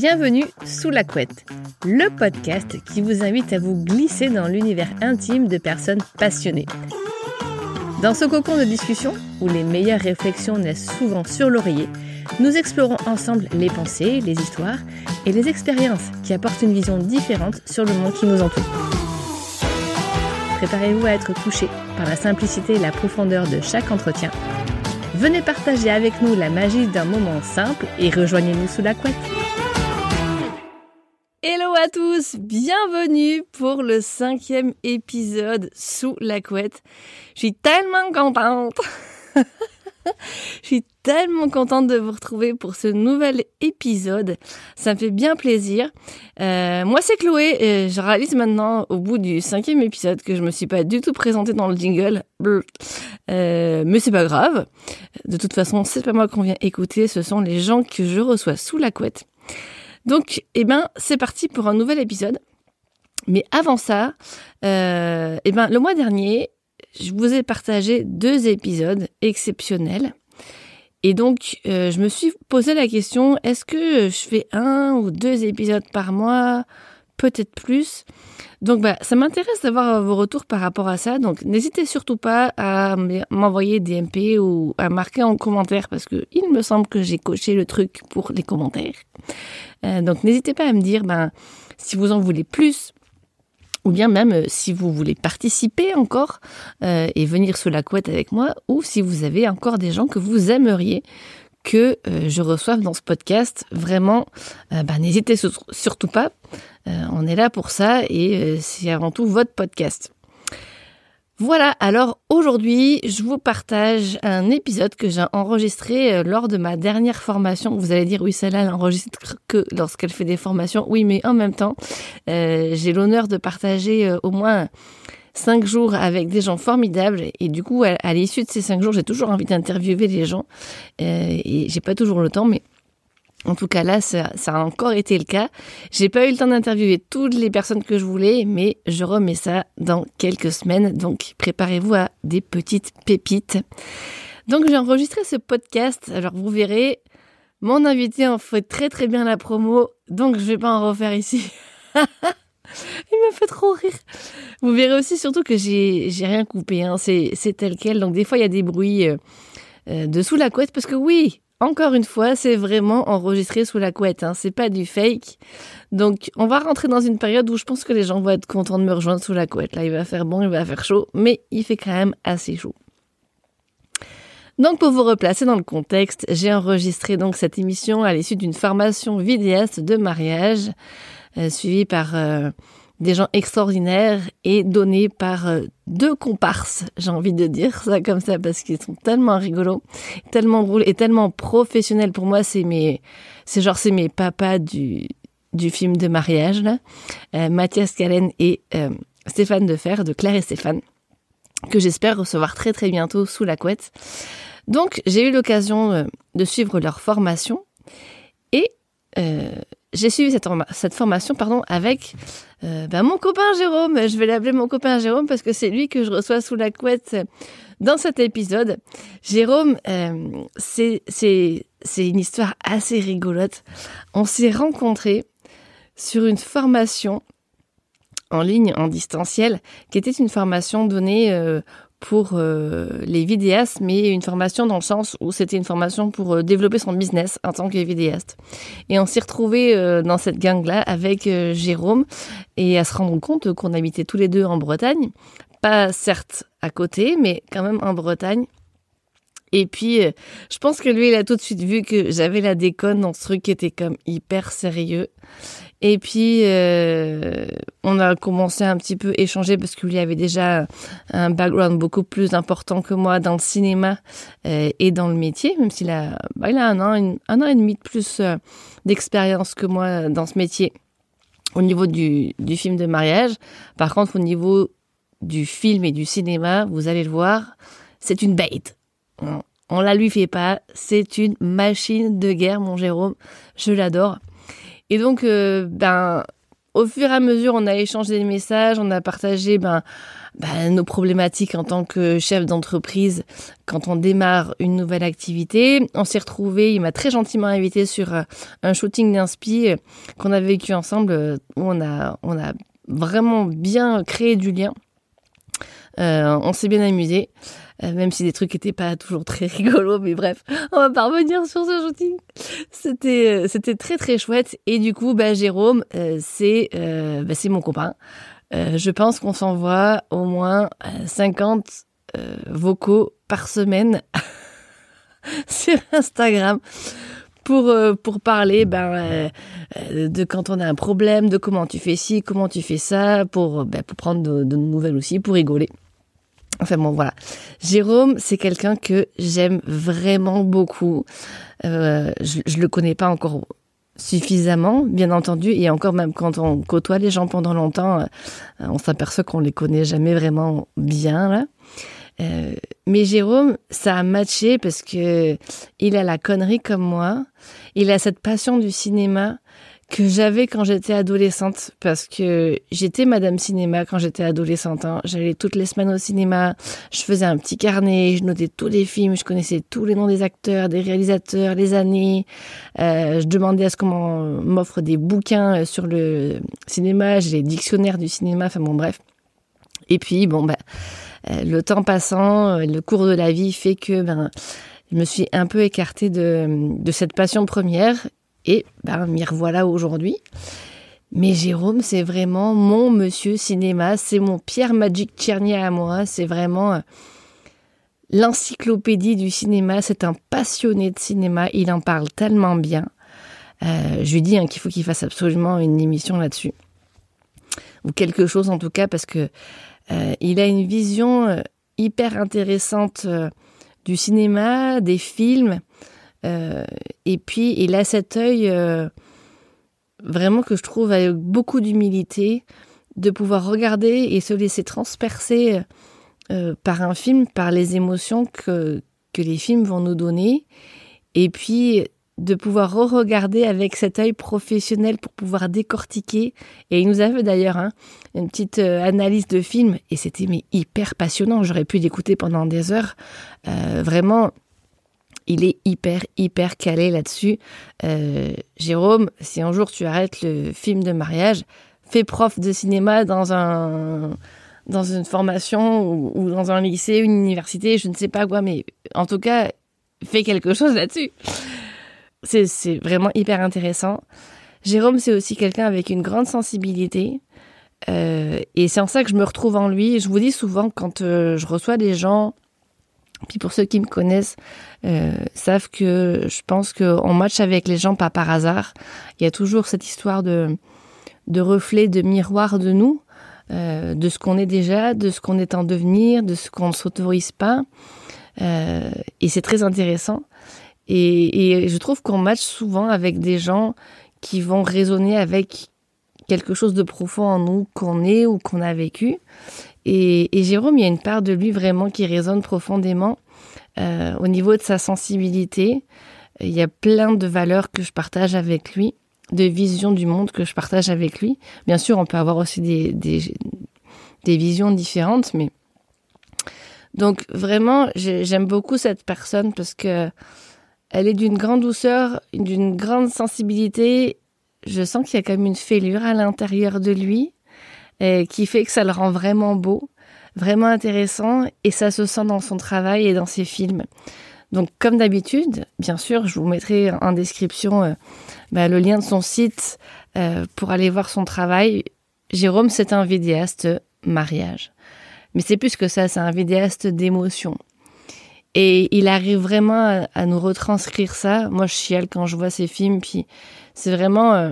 Bienvenue sous la couette, le podcast qui vous invite à vous glisser dans l'univers intime de personnes passionnées. Dans ce cocon de discussion, où les meilleures réflexions naissent souvent sur l'oreiller, nous explorons ensemble les pensées, les histoires et les expériences qui apportent une vision différente sur le monde qui nous entoure. Préparez-vous à être touché par la simplicité et la profondeur de chaque entretien. Venez partager avec nous la magie d'un moment simple et rejoignez-nous sous la couette. À tous, bienvenue pour le cinquième épisode sous la couette. Je suis tellement contente. Je suis tellement contente de vous retrouver pour ce nouvel épisode. Ça me fait bien plaisir. Euh, moi, c'est Chloé. Et je réalise maintenant, au bout du cinquième épisode, que je me suis pas du tout présentée dans le jingle. Euh, mais c'est pas grave. De toute façon, c'est pas moi qu'on vient écouter. Ce sont les gens que je reçois sous la couette. Donc, eh ben, c'est parti pour un nouvel épisode. Mais avant ça, euh, eh ben, le mois dernier, je vous ai partagé deux épisodes exceptionnels. Et donc, euh, je me suis posé la question, est-ce que je fais un ou deux épisodes par mois? Peut-être plus. Donc, bah, ça m'intéresse d'avoir vos retours par rapport à ça. Donc, n'hésitez surtout pas à m'envoyer des MP ou à marquer en commentaire parce que il me semble que j'ai coché le truc pour les commentaires. Euh, donc, n'hésitez pas à me dire, ben, si vous en voulez plus, ou bien même euh, si vous voulez participer encore euh, et venir sous la couette avec moi, ou si vous avez encore des gens que vous aimeriez que euh, je reçoive dans ce podcast, vraiment, bah, n'hésitez surtout pas. on est là pour ça et c'est avant tout votre podcast. Voilà, alors aujourd'hui, je vous partage un épisode que j'ai enregistré euh, lors de ma dernière formation. Vous allez dire, oui, celle-là, elle enregistre que lorsqu'elle fait des formations. Oui, mais en même temps, euh, j'ai l'honneur de partager euh, au moins cinq jours avec des gens formidables. Et du coup, à, l'issue de ces cinq jours, j'ai toujours envie d'interviewer les gens. et j'ai pas toujours le temps, mais en tout cas là, ça, a encore été le cas. J'ai pas eu le temps d'interviewer toutes les personnes que je voulais, mais je remets ça dans quelques semaines. Donc préparez-vous à des petites pépites. Donc j'ai enregistré ce podcast. Alors vous verrez, mon invité en fait très très bien la promo, donc je vais pas en refaire ici. Il me fait trop rire. Vous verrez aussi surtout que j'ai rien coupé. Hein. C'est tel quel. Donc des fois il y a des bruits euh, euh, dessous la couette parce que oui, encore une fois, c'est vraiment enregistré sous la couette, hein. c'est pas du fake. Donc, on va rentrer dans une période où je pense que les gens vont être contents de me rejoindre sous la couette. Là, il va faire bon, il va faire chaud, mais il fait quand même assez chaud. Donc, pour vous replacer dans le contexte, j'ai enregistré donc cette émission à l'issue d'une formation vidéaste de mariage, euh, suivie par euh, des gens extraordinaires et donnés par euh, deux comparses, j'ai envie de dire ça comme ça parce qu'ils sont tellement rigolos, tellement drôles et tellement professionnels pour moi, c'est mes c'est genre c'est mes papas du du film de mariage là, euh, Mathias Callen et euh, Stéphane Defer de Claire et Stéphane que j'espère recevoir très très bientôt sous la couette. Donc, j'ai eu l'occasion de suivre leur formation et j'ai suivi cette, formation pardon, avec euh, ben, mon copain Jérôme. Je vais l'appeler mon copain Jérôme parce que c'est lui que je reçois sous la couette dans cet épisode. Jérôme, euh, c'est une histoire assez rigolote. On s'est rencontrés sur une formation en ligne, en distanciel, qui était une formation donnée euh, pour euh, les vidéastes, mais une formation dans le sens où c'était une formation pour euh, développer son business en tant que vidéaste. Et on s'est retrouvés euh, dans cette gang-là avec Jérôme et à se rendre compte qu'on habitait tous les deux en Bretagne, pas certes à côté, mais quand même en Bretagne. Et puis, je pense que lui, il a tout de suite vu que j'avais la déconne dans ce truc qui était comme hyper sérieux. Et puis, euh, on a commencé un petit peu échanger parce qu'il y avait déjà un background beaucoup plus important que moi dans le cinéma euh, et dans le métier, même s'il a, bah, il a un an, un an et demi de plus euh, d'expérience que moi dans ce métier au niveau du, du film de mariage. Par contre, au niveau du film et du cinéma, vous allez le voir, c'est une bête. On, on la lui fait pas. C'est une machine de guerre, mon Jérôme. Je l'adore. Et donc, euh, ben, au fur et à mesure, on a échangé des messages, on a partagé ben, ben, nos problématiques en tant que chef d'entreprise quand on démarre une nouvelle activité. On s'est retrouvés, il m'a très gentiment invité sur euh, un shooting d'inspi euh, qu'on a vécu ensemble, où on a, on a vraiment bien créé du lien. on s'est bien amusé, même si des trucs n'étaient pas toujours très rigolos, mais bref, on va pas revenir sur ce shooting. C'était c'était très très chouette et du coup, bah, Jérôme, c'est bah, c'est mon copain. Euh, je pense qu'on s'envoie au moins 50 euh, euh, vocaux par semaine sur Instagram pour, pour parler ben, de quand on a un problème, de comment tu fais ci, comment tu fais ça, pour, ben, pour prendre de, de, nouvelles aussi, pour rigoler. Enfin bon, voilà. Jérôme, c'est quelqu'un que j'aime vraiment beaucoup. Euh, je, je le connais pas encore suffisamment, bien entendu, et encore même quand on côtoie les gens pendant longtemps, euh, on s'aperçoit qu'on les connaît jamais vraiment bien là. Euh, mais Jérôme, ça a matché parce que il a la connerie comme moi, il a cette passion du cinéma que j'avais quand j'étais adolescente parce que j'étais madame cinéma quand j'étais adolescente. Hein. J'allais toutes les semaines au cinéma, je faisais un petit carnet, je notais tous les films, je connaissais tous les noms des acteurs, des réalisateurs, les années. Euh, je demandais à ce qu'on m'offre des bouquins euh, sur le cinéma, j'ai les dictionnaires du cinéma, enfin bon bref. Et puis bon ben le temps passant, le cours de la vie fait que ben je me suis un peu écartée de, de cette passion première et ben, m'y revoilà aujourd'hui. Mais Jérôme, c'est vraiment mon monsieur cinéma, c'est mon Pierre Magic Tchernia à moi, c'est vraiment euh, l'encyclopédie du cinéma, c'est un passionné de cinéma, il en parle tellement bien. Euh, je lui dis hein, qu'il faut qu'il fasse absolument une émission là-dessus. Ou quelque chose en tout cas, parce que euh, il a une vision hyper intéressante du cinéma, des films, et puis, il a cet œil euh, vraiment que je trouve avec beaucoup d'humilité de pouvoir regarder et se laisser transpercer euh, par un film, par les émotions que, que les films vont nous donner. Et puis, de pouvoir re-regarder avec cet œil professionnel pour pouvoir décortiquer. Et il nous a fait d'ailleurs hein, une petite analyse de film et c'était hyper passionnant. J'aurais pu l'écouter pendant des heures. vraiment, il est hyper, hyper calé là-dessus. Euh, Jérôme, si un jour tu arrêtes le film de mariage, fais prof de cinéma dans un dans une formation ou, dans un lycée, une université, je ne sais pas quoi, mais en tout cas, fais quelque chose là-dessus. C'est vraiment hyper intéressant. Jérôme, c'est aussi quelqu'un avec une grande sensibilité. Euh, et c'est en ça que je me retrouve en lui. Je vous dis souvent, quand euh, je reçois des gens puis pour ceux qui me connaissent, euh, savent que je pense qu'on match avec les gens pas par hasard. Il y a toujours cette histoire de, de reflet, de miroir de nous, euh, de ce qu'on est déjà, de ce qu'on est en devenir, de ce qu'on ne s'autorise pas. Euh, et c'est très intéressant. Et, et je trouve qu'on match souvent avec des gens qui vont résonner avec quelque chose de profond en nous qu'on est ou qu'on a vécu. Et, Jérôme, il y a une part de lui vraiment qui résonne profondément euh, au niveau de sa sensibilité. Il y a plein de valeurs que je partage avec lui, de visions du monde que je partage avec lui. Bien sûr, on peut avoir aussi des, des, des visions différentes, mais donc vraiment, j'aime beaucoup cette personne parce que elle est d'une grande douceur, d'une grande sensibilité. Je sens qu'il y a comme une fêlure à l'intérieur de lui qui fait que ça le rend vraiment beau, vraiment intéressant, et ça se sent dans son travail et dans ses films. Donc, comme d'habitude, bien sûr, je vous mettrai en description euh, bah, le lien de son site euh, pour aller voir son travail. Jérôme, c'est un vidéaste mariage. Mais c'est plus que ça, c'est un vidéaste d'émotion. Et il arrive vraiment à, nous retranscrire ça. Moi, je chiale quand je vois ses films, puis c'est vraiment euh,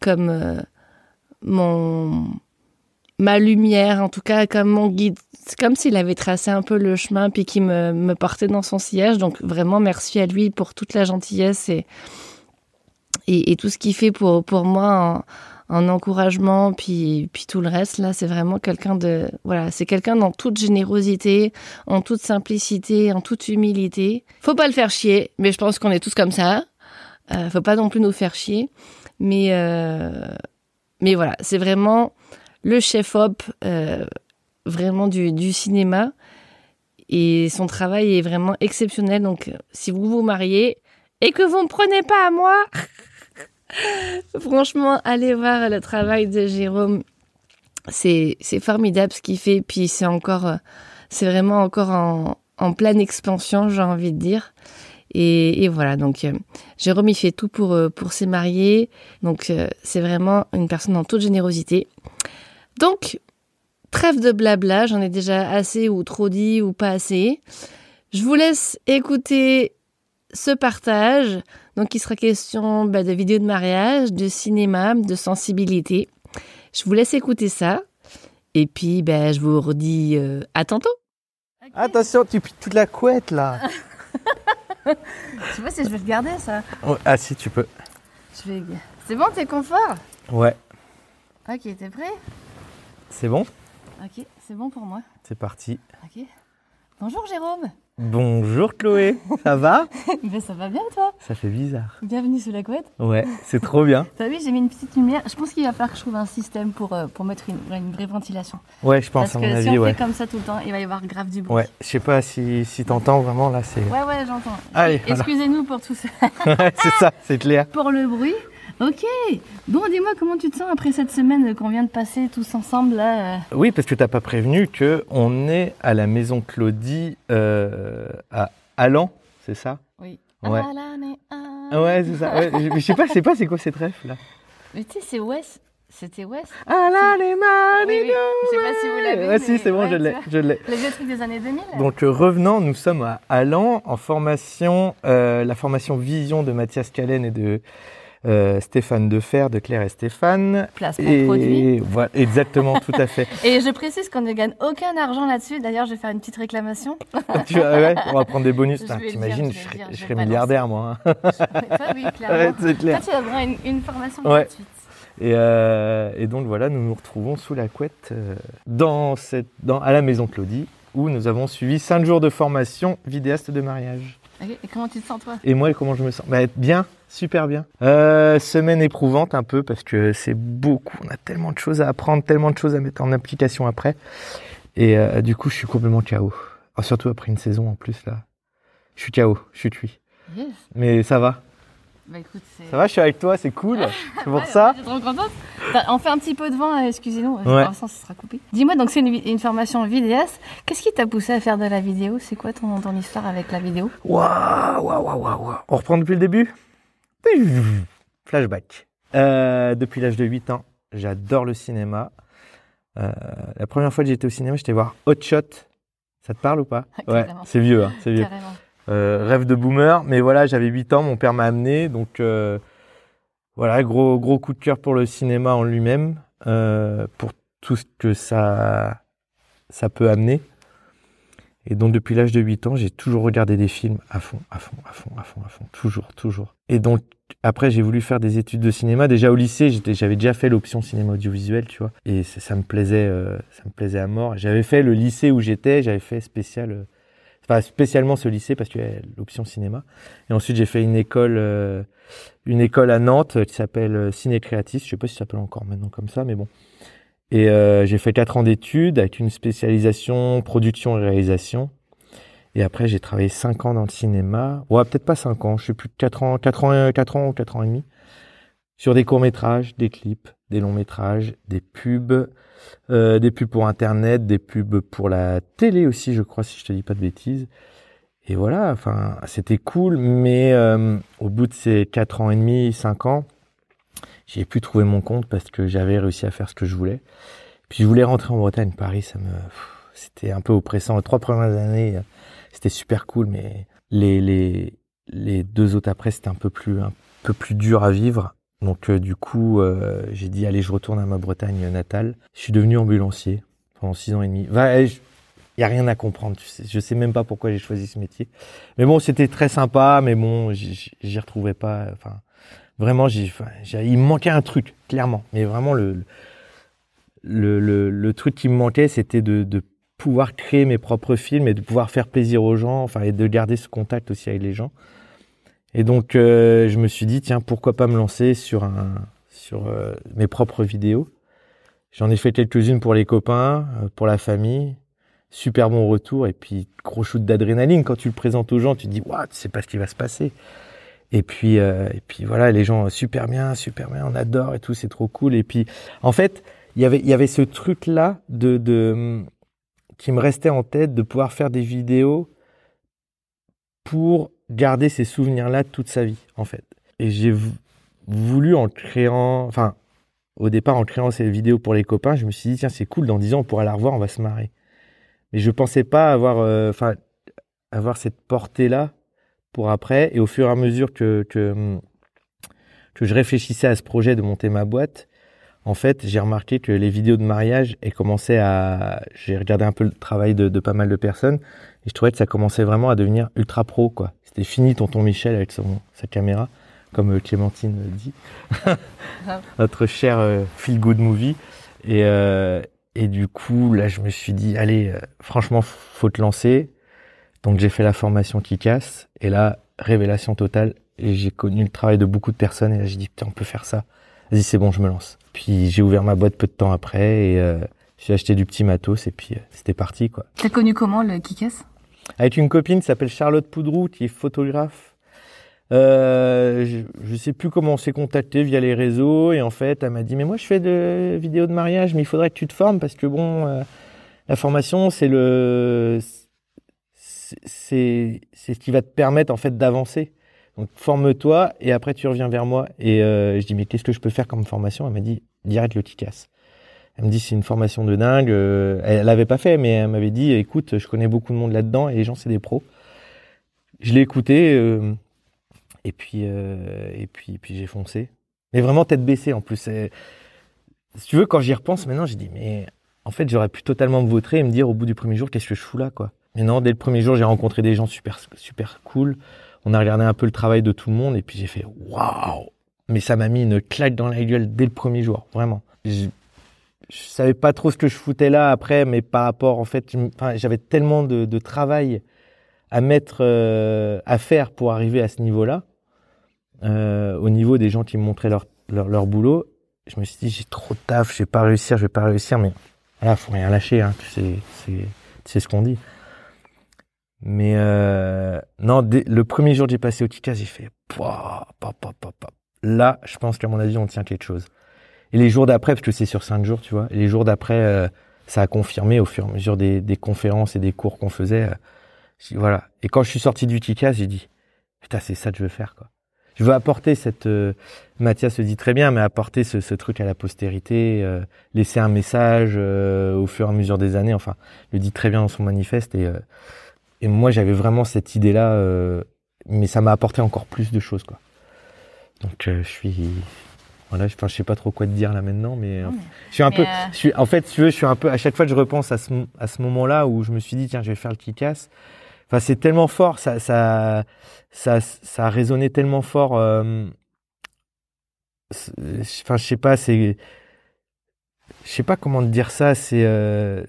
comme mon ma lumière, en tout cas comme mon guide. C'est comme s'il avait tracé un peu le chemin puis qu'il me, me portait dans son sillage. Donc vraiment merci à lui pour toute la gentillesse et, et, tout ce qu'il fait pour, pour moi en, encouragement puis, puis tout le reste. Là, c'est vraiment quelqu'un de... Voilà, c'est quelqu'un dans toute générosité, en toute simplicité, en toute humilité. Faut pas le faire chier, mais je pense qu'on est tous comme ça. Euh, faut pas non plus nous faire chier. Mais... Euh, mais voilà, c'est vraiment le chef-op euh, vraiment du, cinéma. Et son travail est vraiment exceptionnel. Donc, si vous vous mariez et que vous ne prenez pas à moi, franchement, allez voir le travail de Jérôme. C'est formidable ce qu'il fait. Puis c'est encore, c'est vraiment encore en, pleine expansion, j'ai envie de dire. Et, voilà, donc euh, Jérôme, il fait tout pour, euh, pour ses mariés. Donc euh, c'est vraiment une personne en toute générosité. Donc, trêve de blabla, j'en ai déjà assez ou trop dit ou pas assez. Je vous laisse écouter ce partage. Donc il sera question bah, de vidéos de mariage, de cinéma, de sensibilité. Je vous laisse écouter ça. Et puis, bah, je vous redis à tantôt. Okay. Attention, tu piques toute la couette là. je sais pas si je vais regarder ça. Oh, ah si, tu peux. Je vais... C'est bon, t'es confort? Ouais. Ok, t'es prêt? C'est bon Ok, c'est bon pour moi. C'est parti. Ok. Bonjour Jérôme. Bonjour Chloé, ça va ben, Ça va bien toi Ça fait bizarre. Bienvenue sous la couette. Ouais, c'est trop bien. T'as vu, j'ai mis une petite lumière. Je pense qu'il va falloir que je trouve un système pour, euh, pour mettre une, une, vraie ventilation. Ouais, je pense Parce à que mon si avis, on ouais. fait comme ça tout le temps, il va y avoir grave du bruit. Ouais, je sais pas si, si t'entends vraiment là, c'est. Ouais, ouais, j'entends. Allez, voilà. Excusez-nous pour tout ça. ouais, c'est ça, c'est clair. pour le bruit. Ok. Bon, dis-moi comment tu te sens après cette semaine qu'on vient de passer tous ensemble là. euh Oui, parce que t'as pas prévenu que on est à la maison Claudie euh, à Allan, c'est ça? Oui. Ouais. Ah, ah. Ah Ouais, c'est ça. Ouais, je je sais pas, je sais pas c'est quoi cette ref là? Mais tu sais, c'est Wes. C'était Wes? Ah là les Oui, oui. Je sais pas si vous l'avez. Ouais, si, mais- c'est bon, ouais, je l'ai, je l'ai. Le vieux truc des années 2000. Donc euh, revenant, nous sommes à Allan en formation, euh, la formation Vision de Mathias Callen et de euh, Stéphane Defer, de Claire et Stéphane. Placement Et produit. voilà, exactement, tout à fait. Et je précise qu'on ne gagne aucun argent là-dessus. D'ailleurs, je vais faire une petite réclamation. tu vois, ouais, on va prendre des bonus. T'imagines, je je je je serais milliardaire moi. hein. Toi, oui, clairement. clair. Toi, tu as droit à une, une formation Ouais. gratuite. Et, euh, et donc voilà, nous nous retrouvons sous la couette euh, dans cette, dans, à la maison Claudie où nous avons suivi 5 jours de formation vidéaste de mariage. Et comment tu te sens, toi? Et moi, comment je me sens? Bah, Bien, super bien. Euh, semaine éprouvante un peu parce que c'est beaucoup. On a tellement de choses à apprendre, tellement de choses à mettre en application après. Et euh, du coup, je suis complètement KO. Ah, surtout après une saison en plus là. Je suis KO, je suis cuit. Yes. Mais ça va. Bah écoute. Ça va, je suis avec toi, c'est cool. C'est pour Ouais, ça. ouais, trop contente. T'as- On fait un petit peu de vent, euh, excusez-nous. Ouais. Pour l'instant, ça sera coupé. Dis-moi, donc c'est une, formation vidéaste. Qu'est-ce qui t'a poussé à faire de la vidéo? C'est quoi ton, ton histoire avec la vidéo? Waouh, waouh, waouh, waouh. On reprend depuis le début? Flashback. Euh, depuis l'âge de 8 ans, j'adore le cinéma. Euh, la première fois que j'étais au cinéma, j'étais voir Hot Shot. Ça te parle ou pas? Ouais, Carrément. c'est vieux, hein, c'est vieux. Carrément. Euh, rêve de boomer, mais voilà, j'avais 8 ans, mon père m'a amené, donc euh, voilà, gros gros coup de cœur pour le cinéma en lui-même, euh, pour tout ce que ça ça peut amener. Et donc depuis l'âge de 8 ans, j'ai toujours regardé des films à fond, à fond, à fond, à fond, à fond, toujours, toujours. Et donc après, j'ai voulu faire des études de cinéma. Déjà au lycée, j'avais déjà fait l'option cinéma audiovisuel, tu vois, et ça, me plaisait, ça me plaisait à mort. J'avais fait le lycée où j'étais, j'avais fait spécial. Enfin, spécialement ce lycée parce qu'il y a l'option cinéma. Et ensuite, j'ai fait une école, euh, une école à Nantes qui s'appelle euh, Ciné Créatif. Je sais pas si ça s'appelle encore maintenant comme ça, mais bon. Et euh, j'ai fait quatre ans d'études avec une spécialisation production et réalisation. Et après, j'ai travaillé cinq ans dans le cinéma. Ouais, peut-être pas cinq ans. Je sais plus quatre ans, quatre ans, quatre ans ou quatre ans et demi. Sur des courts métrages, des clips, des longs métrages, des pubs, euh, des pubs pour Internet, des pubs pour la télé aussi, je crois, si je te dis pas de bêtises. Et voilà, enfin, c'était cool, mais euh, au bout de ces quatre ans et demi, cinq ans, j'ai pu trouver mon compte parce que j'avais réussi à faire ce que je voulais. Puis je voulais rentrer en Bretagne, Paris, ça me, c'était un peu oppressant. Les trois premières années, c'était super cool, mais les les les deux autres après, c'était un peu plus un peu plus dur à vivre. Donc euh, du coup, euh, j'ai dit allez, je retourne à ma Bretagne natale. Je suis devenu ambulancier pendant six ans et demi. Va, il y a rien à comprendre. Tu sais, je sais même pas pourquoi j'ai choisi ce métier. Mais bon, c'était très sympa. Mais bon, j'y retrouvais pas. Enfin, vraiment, enfin, j'ai- il me manquait un truc, clairement. Mais vraiment, le le, le, le truc qui me manquait, c'était de, de pouvoir créer mes propres films et de pouvoir faire plaisir aux gens. Enfin, et de garder ce contact aussi avec les gens. Et donc, euh, je me suis dit, tiens, pourquoi pas me lancer sur un, sur euh, mes propres vidéos. J'en ai fait quelques-unes pour les copains, euh, pour la famille. Super bon retour et puis gros shoot d'adrénaline quand tu le présentes aux gens, tu te dis waouh, tu sais pas ce qui va se passer. Et puis et puis voilà, les gens super bien, super bien, on adore et tout, c'est trop cool. Et puis en fait, il y avait il y avait ce truc là de de qui me restait en tête de pouvoir faire des vidéos pour garder ces souvenirs-là toute sa vie, en fait. Et j'ai voulu en créant, enfin, au départ, en créant ces vidéos pour les copains, je me suis dit, tiens, c'est cool, dans 10 ans, on pourra la revoir, on va se marrer. Mais je pensais pas avoir, euh, avoir cette portée-là pour après. Et au fur et à mesure que, que je réfléchissais à ce projet de monter ma boîte, en fait, j'ai remarqué que les vidéos de mariage, elles commençaient à, j'ai regardé un peu le travail de, de pas mal de personnes, et je trouvais que ça commençait vraiment à devenir ultra pro, quoi. C'était fini tonton Michel avec son, sa caméra, comme euh, Clémentine dit. Notre cher euh, feel good movie. Et, euh, et du coup, là, je me suis dit, allez, euh, franchement, faut te lancer. Donc, j'ai fait la formation qui casse. Et là, révélation totale. Et j'ai connu le travail de beaucoup de personnes. Et là, j'ai dit, putain, on peut faire ça. Vas-y, c'est bon, je me lance. Puis, j'ai ouvert ma boîte peu de temps après. Et euh, j'ai acheté du petit matos. Et puis, c'était parti, quoi. T'as connu comment le Kikas avec une copine qui s'appelle Charlotte Poudrou, qui est photographe. Euh, je, je sais plus comment on s'est contacté via les réseaux et en fait elle m'a dit mais moi je fais de vidéos de mariage mais il faudrait que tu te formes parce que bon euh, la formation c'est le c'est c'est ce qui va te permettre en fait d'avancer donc forme-toi et après tu reviens vers moi et euh, je dis mais qu'est-ce que je peux faire comme formation? Elle m'a dit direct le Kikas elle me dit c'est une formation de dingue. Euh, elle l'avait pas fait, mais elle m'avait dit écoute, je connais beaucoup de monde là-dedans et les gens c'est des pros. Je l'ai écouté euh, et puis euh, et puis j'ai foncé. Mais vraiment tête baissée en plus. Si tu veux, quand j'y repense maintenant, j'ai dit mais en fait j'aurais pu totalement me vautrer et me dire au bout du premier jour qu'est-ce que je fous là quoi? Mais non, dès le premier jour j'ai rencontré des gens super super cool. On a regardé un peu le travail de tout le monde et puis j'ai fait waouh. Mais ça m'a mis une claque dans la gueule dès le premier jour, vraiment je savais pas trop ce que je foutais là après, mais par rapport, en fait, j'avais tellement de, travail à mettre, euh, à faire pour arriver à ce niveau-là, euh, au niveau des gens qui me montraient leur, leur, boulot. Je me suis dit, j'ai trop de taf, je vais pas réussir, je vais pas réussir, mais voilà, faut rien lâcher, hein, c'est, c'est ce qu'on dit. Mais euh, non, dès, le premier jour que j'ai passé au Tika, j'ai fait, là, je pense qu'à mon avis, on tient quelque chose. Et les jours d'après, parce que c'est sur cinq jours, tu vois, les jours d'après, euh, ça a confirmé au fur et à mesure des, des conférences et des cours qu'on faisait. Euh, voilà. Et quand je suis sorti du TICAS, j'ai dit, putain, c'est ça que je veux faire, quoi. Je veux apporter cette, euh, Mathias se dit très bien, mais apporter ce, ce truc à la postérité, euh, laisser un message au fur et à mesure des années. Enfin, le dit très bien dans son manifeste. Et, et moi, j'avais vraiment cette idée-là, mais ça m'a apporté encore plus de choses, quoi. Donc, je suis, voilà, je, enfin, je sais pas trop quoi te dire là maintenant, mais euh, je suis un peu, euh, je suis, en fait, tu veux, je suis un peu, à chaque fois que je repense à ce, à ce moment-là où je me suis dit, tiens, je vais faire le kick-ass. Enfin, c'est tellement fort, ça, ça, ça, ça a résonné tellement fort. Euh, enfin, je sais pas, c'est, je sais pas comment te dire ça. C'est, euh,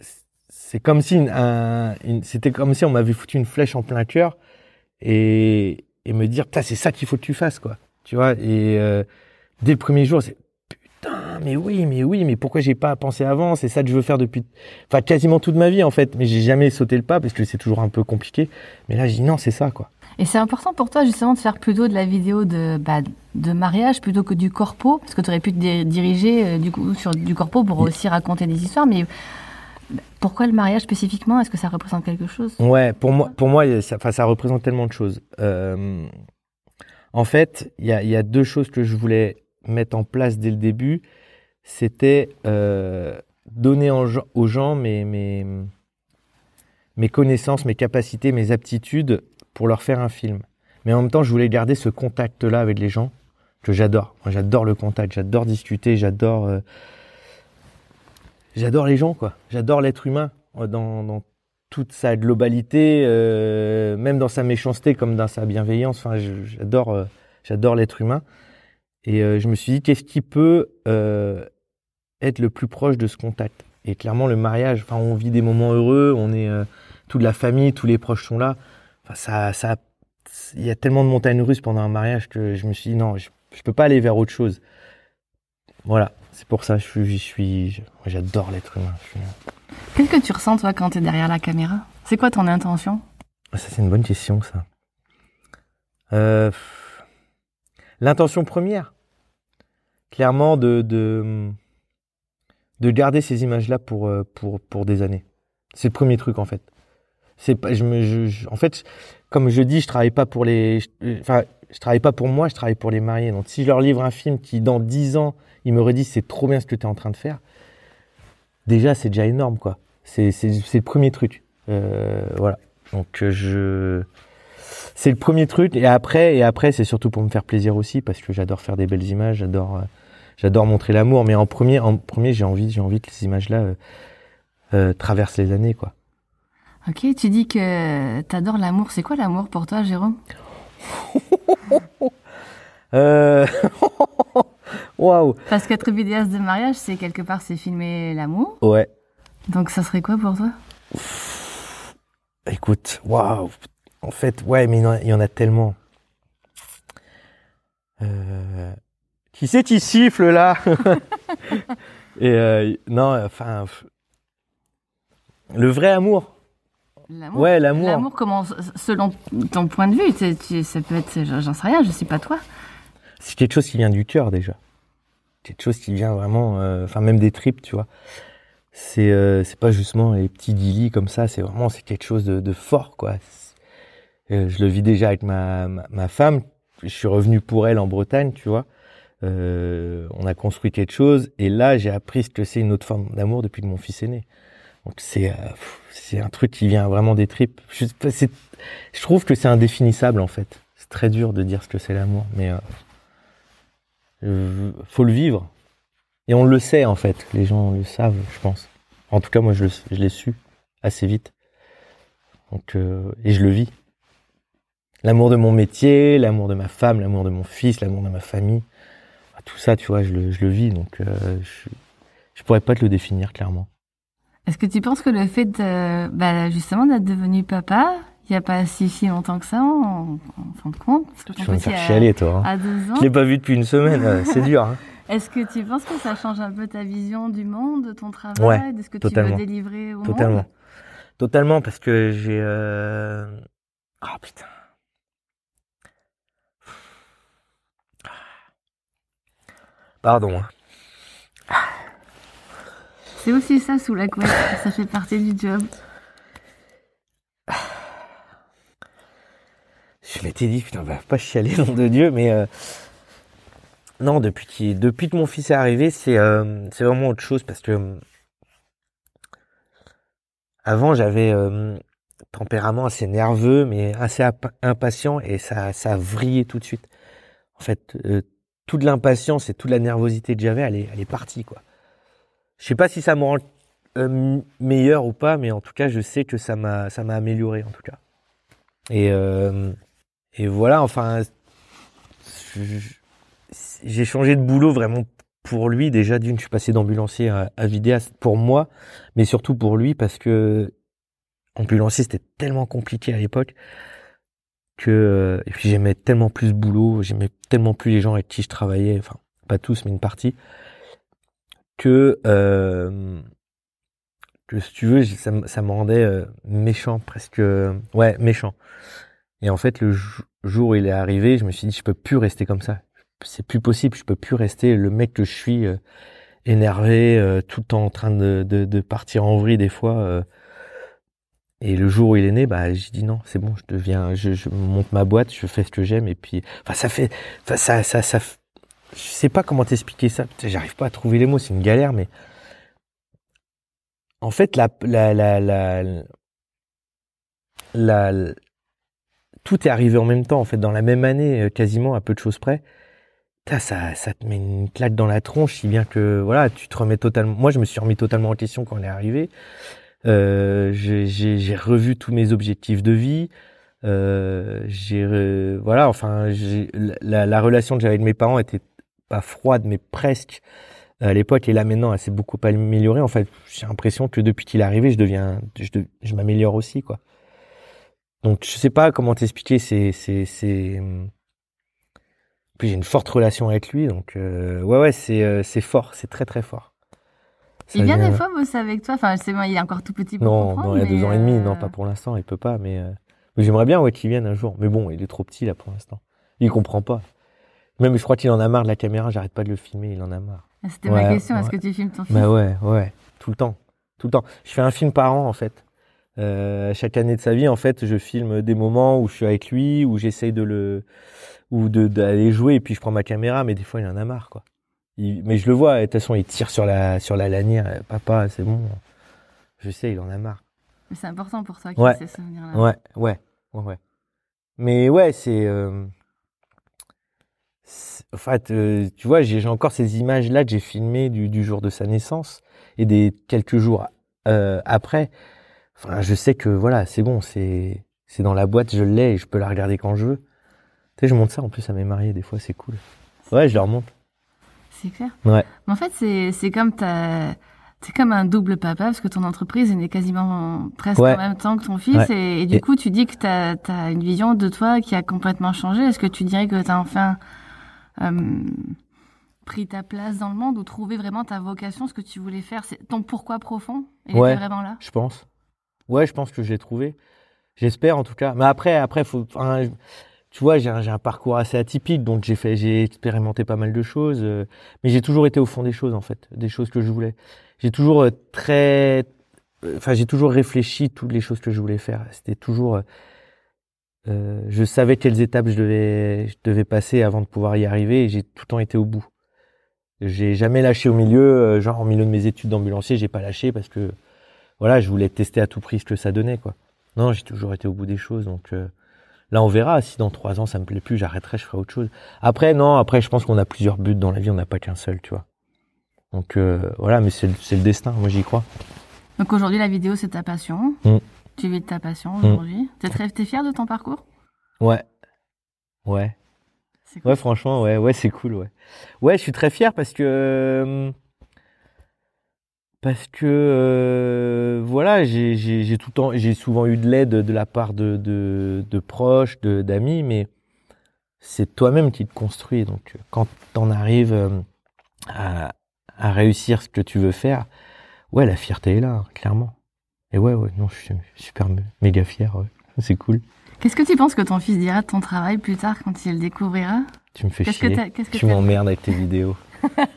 c'est comme si un, une, c'était comme si on m'avait foutu une flèche en plein cœur et, et me dire, c'est ça qu'il faut que tu fasses, quoi. Tu vois, et euh, dès le premier jour, c'est putain, mais oui, mais oui, mais pourquoi j'ai pas pensé avant? C'est ça que je veux faire depuis, enfin quasiment toute ma vie en fait. Mais j'ai jamais sauté le pas parce que c'est toujours un peu compliqué. Mais là, je dis non, c'est ça quoi. Et c'est important pour toi justement de faire plutôt de la vidéo de, bah, de mariage plutôt que du corpo, parce que tu aurais pu te diriger euh, du coup sur du corpo pour aussi raconter des histoires, mais pourquoi le mariage spécifiquement? Est-ce que ça représente quelque chose? Ouais, pour moi, pour moi, ça, ça représente tellement de choses. Euh, en fait, il y a, deux choses que je voulais mettre en place dès le début, c'était euh, donner aux gens mes, mes, connaissances, mes capacités, mes aptitudes pour leur faire un film. Mais en même temps, je voulais garder ce contact-là avec les gens que j'adore. J'adore le contact, j'adore discuter, j'adore, euh, j'adore les gens, quoi. J'adore l'être humain euh, dans, toute sa globalité, euh, même dans sa méchanceté comme dans sa bienveillance. Enfin, j'adore, euh, j'adore l'être humain. Et je me suis dit, qu'est-ce qui peut être le plus proche de ce contact? Et clairement, le mariage, enfin, on vit des moments heureux, on est toute la famille, tous les proches sont là. Enfin, ça, ça, il y a tellement de montagnes russes pendant un mariage que je me suis dit, non, je, je peux pas aller vers autre chose. voilà, c'est pour ça, je suis, j'y suis, j'adore l'être humain. suis- Qu'est-ce que tu ressens, toi, quand tu es derrière la caméra? C'est quoi ton intention? Ah, Ça, c'est une bonne question, ça. Euh, L'intention première, clairement, de, de, de garder ces images-là pour, euh, pour, pour des années. C'est le premier truc, en fait. C'est pas, je me, je, je- en fait, comme je dis, je travaille pas pour les, je- euh, enfin, je travaille pas pour moi, je travaille pour les mariés. Donc, si je leur livre un film qui, dans 10 ans, ils me redisent c'est trop bien ce que tu es en train de faire, déjà, c'est déjà énorme, quoi. C'est, le premier truc. Euh, voilà. Donc, euh, je, c'est le premier truc. Et après, et après, c'est surtout pour me faire plaisir aussi, parce que j'adore faire des belles images, j'adore, euh, j'adore montrer l'amour. Mais en premier, en premier, j'ai envie, j'ai envie que ces images-là euh, euh, traversent les années, quoi. Ok, tu dis que t'adores l'amour. C'est quoi l'amour pour toi, Jérôme? Euh... Waouh. Parce qu'être vidéaste de mariage, c'est quelque part, c'est filmer l'amour. Ouais. Donc ça serait quoi pour toi? Écoute, waouh. En fait, ouais, mais il y en a, tellement. Euh... Qui c'est qui siffle là? Et euh, non, enfin, le vrai amour. L'amour? Ouais, l'amour. L'amour, comment, selon ton point de vue, tu- tu- ça peut être, j'en sais rien, je sais pas toi. C'est quelque chose qui vient du cœur déjà. Quelque chose qui vient vraiment, euh, enfin même des tripes, tu vois. C'est euh, c'est pas justement les petits dilly comme ça. C'est vraiment c'est quelque chose de, de fort, quoi. Euh, je le vis déjà avec ma, ma, ma femme. Je suis revenu pour elle en Bretagne, tu vois. Euh, on a construit quelque chose et là j'ai appris ce que c'est une autre forme d'amour depuis que mon fils est né. Donc c'est euh, c'est un truc qui vient vraiment des tripes. Je, je trouve que c'est indéfinissable en fait. C'est très dur de dire ce que c'est l'amour, mais euh, faut le vivre. Et on le sait en fait, les gens le savent, je pense. En tout cas, moi je, l'ai su assez vite. Donc, euh, et je le vis. L'amour de mon métier, l'amour de ma femme, l'amour de mon fils, l'amour de ma famille. Tout ça, tu vois, je le, je le vis. Donc, euh, je, je pourrais pas te le définir clairement. Est-ce que tu penses que le fait de, bah, justement d'être devenu papa, il n'y a pas si, si longtemps que ça, en, fin de compte Tu vas me faire chialer, toi. hein. à deux ans. Je l'ai pas vu depuis une semaine, euh, c'est dur. Hein. Est-ce que tu penses que ça change un peu ta vision du monde, de ton travail, Ouais, de ce que totalement. tu veux délivrer au Totalement. monde? Totalement, parce que j'ai... Euh... Ah putain. Pardon. hein. C'est aussi ça sous la couette, ça fait partie du job. Je m'étais dit, putain, va pas chialer, nom de Dieu, mais... euh, Non, depuis, depuis que mon fils est arrivé, c'est euh, vraiment autre chose, parce que... euh, Avant, j'avais tempérament assez nerveux, mais assez impa- impatient, et ça, ça a vrillé tout de suite. En fait, toute l'impatience et toute la nervosité que j'avais, elle est, elle est partie, quoi. Je sais pas si ça me rend meilleur ou pas, mais en tout cas, je sais que ça m'a, ça m'a amélioré, en tout cas. Et, et voilà, enfin, j'ai changé de boulot vraiment pour lui. Déjà, d'une, je suis passé d'ambulancier à, vidéaste pour moi, mais surtout pour lui parce que ambulancier, c'était tellement compliqué à l'époque que, et puis j'aimais tellement plus ce boulot, j'aimais tellement plus les gens avec qui je travaillais, enfin, pas tous, mais une partie, que, euh, que si tu veux, ça, me- ça me rendait euh, méchant, presque, euh, ouais, méchant. Et en fait, le jou- jour où il est arrivé, je me suis dit, je peux plus rester comme ça. C'est plus possible, je peux plus rester le mec que je suis, euh, énervé, euh, tout le temps en train de, partir en vrille des fois. euh. Et le jour où il est né, bah, j'ai dit non, c'est bon, je deviens, je, monte ma boîte, je fais ce que j'aime, et puis, enfin, ça fait, ça, ça, je sais pas comment t'expliquer ça. J'arrive pas à trouver les mots, c'est une galère, mais en fait, la, la, la- tout est arrivé en même temps, en fait, dans la même année, euh, quasiment à peu de choses près. Putain, ça, ça te met une claque dans la tronche, si bien que voilà, tu te remets totalement. Moi, je me suis remis totalement en question quand elle est arrivée. Euh, j'ai revu tous mes objectifs de vie. Euh, j'ai voilà, enfin, la, la relation que j'avais avec mes parents était pas froide, mais presque à l'époque. Et là, maintenant, elle s'est beaucoup améliorée. En fait, j'ai l'impression que depuis qu'il est arrivé, je deviens, je, je m'améliore aussi, quoi. Donc, je sais pas comment t'expliquer. C'est, c'est, c'est, Puis j'ai une forte relation avec lui, donc euh, ouais, ouais, c'est euh, c'est fort, c'est très très fort. Ça Il vient des fois bosser avec toi? Enfin, c'est bon, il est encore tout petit pour Non, comprendre. non, il y a deux ans et demi, euh, non, pas pour l'instant, il peut pas, mais, euh, mais j'aimerais bien ouais, qu'il vienne un jour. Mais bon, il est trop petit là pour l'instant. Il comprend pas. Même je crois qu'il en a marre de la caméra, j'arrête pas de le filmer, il en a marre. C'était Ouais, ma question. Est-ce que tu filmes ton fils Bah ouais, ouais, tout le temps, tout le temps. Je fais un film par an en fait. Euh, chaque année de sa vie, en fait, je filme des moments où je suis avec lui, où j'essaye de le, ou d'aller jouer, et puis je prends ma caméra, mais des fois il en a marre quoi. Il- mais je le vois, de toute façon, il tire sur la sur la lanière. Euh, Papa, c'est bon. Je sais, il en a marre. Mais c'est important pour toi qu'il Ouais. ait ces souvenirs-là. Ouais, ouais, ouais, ouais. Mais ouais, c'est. euh, En fait, euh, tu vois, j'ai j'ai encore ces images-là que j'ai filmées du, du jour de sa naissance et des quelques jours euh, après. Enfin, je sais que voilà, c'est bon, c'est c'est dans la boîte, je l'ai et je peux la regarder quand je veux. Tu sais, je monte ça en plus à mes mariés, des fois, c'est cool. Ouais, je leur montre. C'est clair. Ouais. Mais en fait, c'est c'est comme ta. C'est comme un double papa parce que ton entreprise elle est quasiment presque Ouais. en même temps que ton fils Ouais. et, et du Et- coup tu dis que tu as, une vision de toi qui a complètement changé. Est-ce que tu dirais que tu as enfin euh, pris ta place dans le monde ou trouvé vraiment ta vocation, ce que tu voulais faire? C'est ton pourquoi profond Il Ouais. vraiment là? Je pense. Ouais, je pense que je l'ai trouvé. J'espère en tout cas. Mais après, après, faut. tu vois, j'ai un, parcours assez atypique, donc j'ai fait, j'ai expérimenté pas mal de choses, euh, mais j'ai toujours été au fond des choses en fait, des choses que je voulais. J'ai toujours euh, très, euh, enfin, j'ai toujours réfléchi toutes les choses que je voulais faire. C'était toujours, euh, je savais quelles étapes je devais, je devais passer avant de pouvoir y arriver, j'ai tout le temps été au bout. J'ai jamais lâché au milieu, genre au milieu de mes études d'ambulancier, j'ai pas lâché parce que voilà, je voulais tester à tout prix ce que ça donnait, quoi. Non, j'ai toujours été au bout des choses, donc euh, là, on verra. Si dans trois ans ça me plaît plus, j'arrêterai, je ferai autre chose. Après, non, après, je pense qu'on a plusieurs buts dans la vie, on n'a pas qu'un seul, tu vois. Donc euh, voilà, mais c'est le, destin, moi j'y crois. Donc aujourd'hui la vidéo c'est ta passion. Mm. Tu vis de ta passion aujourd'hui. T'es très t'es fier de ton parcours? Ouais, ouais, cool. ouais, franchement, ouais, ouais, c'est cool, ouais. Ouais, je suis très fier parce que euh, parce que euh, voilà, j'ai j'ai j'ai tout le temps, j'ai souvent eu de l'aide de la part de de, de proches, de d'amis, mais c'est toi-même qui te construis. Donc, quand t'en arrives euh, à, à réussir ce que tu veux faire, ouais, la fierté est là, hein, clairement. Et ouais, ouais, non, je suis super mé- méga fier, ouais. C'est cool. Qu'est-ce que tu penses que ton fils dira de ton travail plus tard quand il le découvrira? Tu me fais Qu'est-ce chier. qu'est-ce que Tu m'emmerdes avec tes vidéos.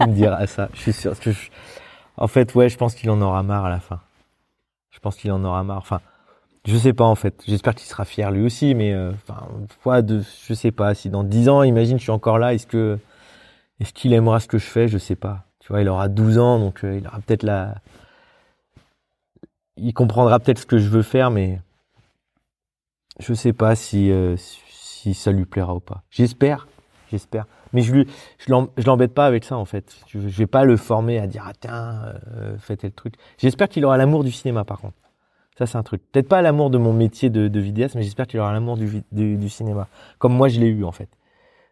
Il me dira ça. Je suis sûr. parce que je- En fait, ouais, je pense qu'il en aura marre à la fin. Je pense qu'il en aura marre. Enfin, je sais pas en fait. J'espère qu'il sera fier lui aussi, mais euh, enfin, fois je sais pas. Si dans 10 ans, imagine, je suis encore là, est-ce que, est-ce qu'il aimera ce que je fais? Je sais pas. Tu vois, il aura 12 ans, donc euh, il aura peut-être la, il comprendra peut-être ce que je veux faire, mais je sais pas si euh, si ça lui plaira ou pas. J'espère, j'espère. Mais je lui, je l'embête pas avec ça en fait. Je, je vais pas le former à dire ah tiens, euh, fais tel truc. J'espère qu'il aura l'amour du cinéma par contre. Ça c'est un truc. Peut-être pas l'amour de mon métier de, de vidéaste, mais j'espère qu'il aura l'amour du, vi- du, du cinéma, comme moi je l'ai eu en fait.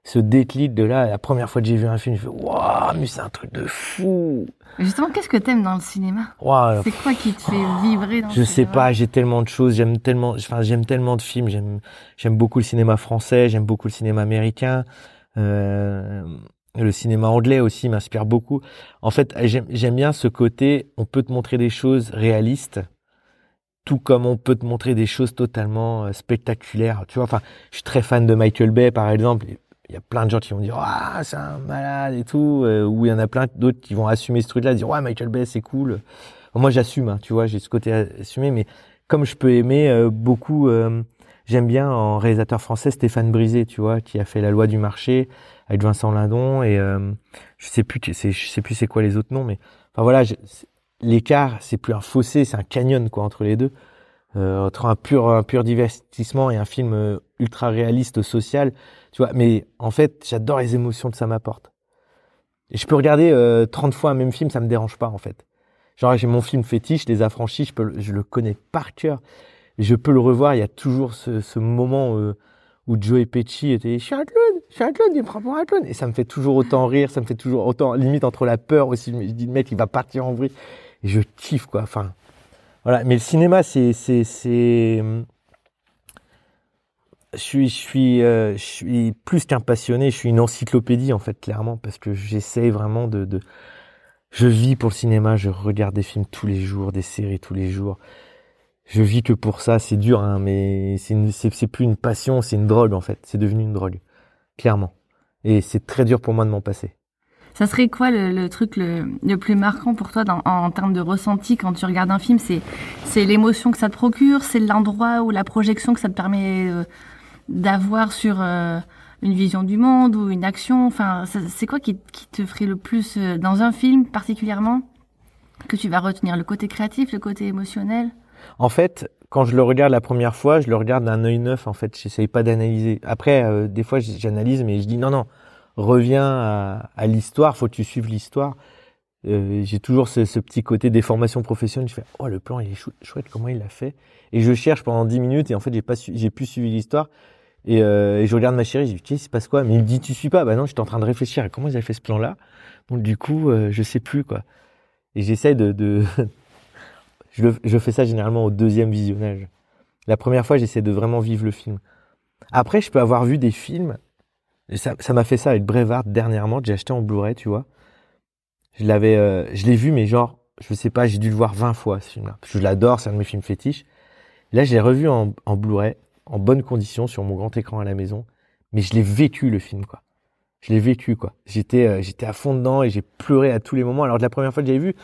Ce déclic de là, la première fois que j'ai vu un film, je fais waouh, mais c'est un truc de fou. Justement, qu'est-ce que t'aimes dans le cinéma? C'est quoi qui te fait vibrer dans je le sais cinéma? pas, j'ai tellement de choses, j'aime tellement, enfin j'aime tellement de films, j'aime, j'aime beaucoup le cinéma français, j'aime beaucoup le cinéma américain, le cinéma anglais aussi m'inspire beaucoup. En fait, j'aime, j'aime bien ce côté, on peut te montrer des choses réalistes, tout comme on peut te montrer des choses totalement euh, spectaculaires. Tu vois, enfin, je suis très fan de Michael Bay par exemple. Il y a plein de gens qui vont dire ah c'est un malade et tout, euh, ou il y en a plein d'autres qui vont assumer ce truc-là, dire ouais Michael Bay c'est cool. Moi, j'assume, hein, tu vois, j'ai ce côté assumé, mais comme je peux aimer euh, beaucoup, euh, j'aime bien en réalisateur français Stéphane Brisé, tu vois, qui a fait La Loi du marché avec Vincent Lindon et euh, je sais plus, je sais plus c'est quoi les autres noms, mais enfin voilà, l'écart, c'est plus un fossé, c'est un canyon quoi entre les deux, euh, entre un pur, un pur divertissement et un film euh, ultra réaliste social, tu vois. Mais en fait, j'adore les émotions que ça m'apporte. Je peux regarder euh, 30 fois un même film, ça me dérange pas en fait. Genre j'ai mon film fétiche, Les Affranchis, je, peux, je le connais par cœur. Je peux le revoir, il y a toujours ce, moment euh, où Joe Pesci était « Je suis un clown, je suis un clown, il me prend pour un clown !» Et ça me fait toujours autant rire, ça me fait toujours autant, limite entre la peur aussi, je dis « Le mec, il va partir en vrille !» Et je kiffe quoi, enfin... Voilà, mais le cinéma, c'est... c'est, c'est... je suis, je suis, euh, je suis plus qu'un passionné. Je suis une encyclopédie en fait, clairement, parce que j'essaye vraiment de, de, je vis pour le cinéma. Je regarde des films tous les jours, des séries tous les jours. Je vis que pour ça. C'est dur, hein, mais c'est, plus une passion, c'est une drogue en fait. C'est devenu une drogue, clairement. Et c'est très dur pour moi de m'en passer. Ça serait quoi le, truc le, plus marquant pour toi dans, en, termes de ressenti quand tu regardes un film? C'est l'émotion que ça te procure, c'est l'endroit ou la projection que ça te permet euh, d'avoir sur euh, une vision du monde ou une action? Enfin, c'est quoi qui, qui, te ferait le plus euh, dans un film particulièrement que tu vas retenir? Le côté créatif, le côté émotionnel? En fait, quand je le regarde la première fois, je le regarde d'un œil neuf. En fait, j'essaye pas d'analyser. Après, euh, des fois, j'analyse, mais je dis non, non, reviens à, à l'histoire. Faut que tu suives l'histoire. Euh, j'ai toujours ce, ce, petit côté des formations professionnelles. Je fais oh le plan il est chou chouette, comment il l'a fait? Et je cherche pendant 10 minutes et en fait j'ai pas j'ai plus suivi l'histoire. Et, euh, et, je regarde ma chérie, je dis, il se passe quoi? Mais il me dit, tu suis pas? Bah non, j'étais en train de réfléchir à comment ils avaient fait ce plan-là. Donc du coup, euh, je sais plus quoi. Et j'essaie de, de... je, je fais ça généralement au deuxième visionnage. La première fois, j'essaie de vraiment vivre le film. Après, je peux avoir vu des films. Ça, ça m'a fait ça avec Brevard dernièrement. J'ai acheté en Blu-ray, tu vois. Je l'avais, euh, je l'ai vu, mais genre, je sais pas, j'ai dû le voir 20 fois ce film-là. Je l'adore, c'est un de mes films fétiches. Là, je l'ai revu en, en Blu-ray en bonne condition sur mon grand écran à la maison, mais je l'ai vécu le film quoi. Je l'ai vécu quoi. J'étais euh, j'étais à fond dedans et j'ai pleuré à tous les moments. Alors de la première fois que j'avais vu,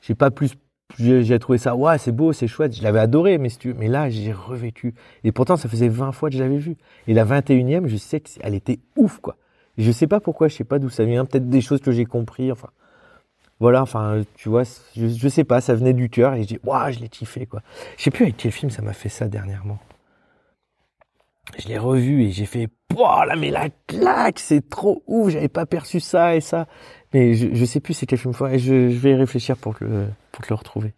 j'ai pas plus j'ai trouvé ça ouais, c'est beau, c'est chouette, je l'avais adoré mais mais là j'ai revécu et pourtant ça faisait 20 fois que je l'avais vu. Et la 21e, je sais qu'elle était ouf quoi. Je sais pas pourquoi, je sais pas d'où ça vient, peut-être des choses que j'ai compris enfin voilà, enfin, tu vois, je, je sais pas, ça venait du cœur et je dis, waouh, je l'ai kiffé, quoi. Je sais plus avec quel film ça m'a fait ça dernièrement je l'ai revu et j'ai fait là mais la claque c'est trop ouf j'avais pas perçu ça et ça mais je, je sais plus c'est quel film et je, je vais y réfléchir pour le pour le retrouver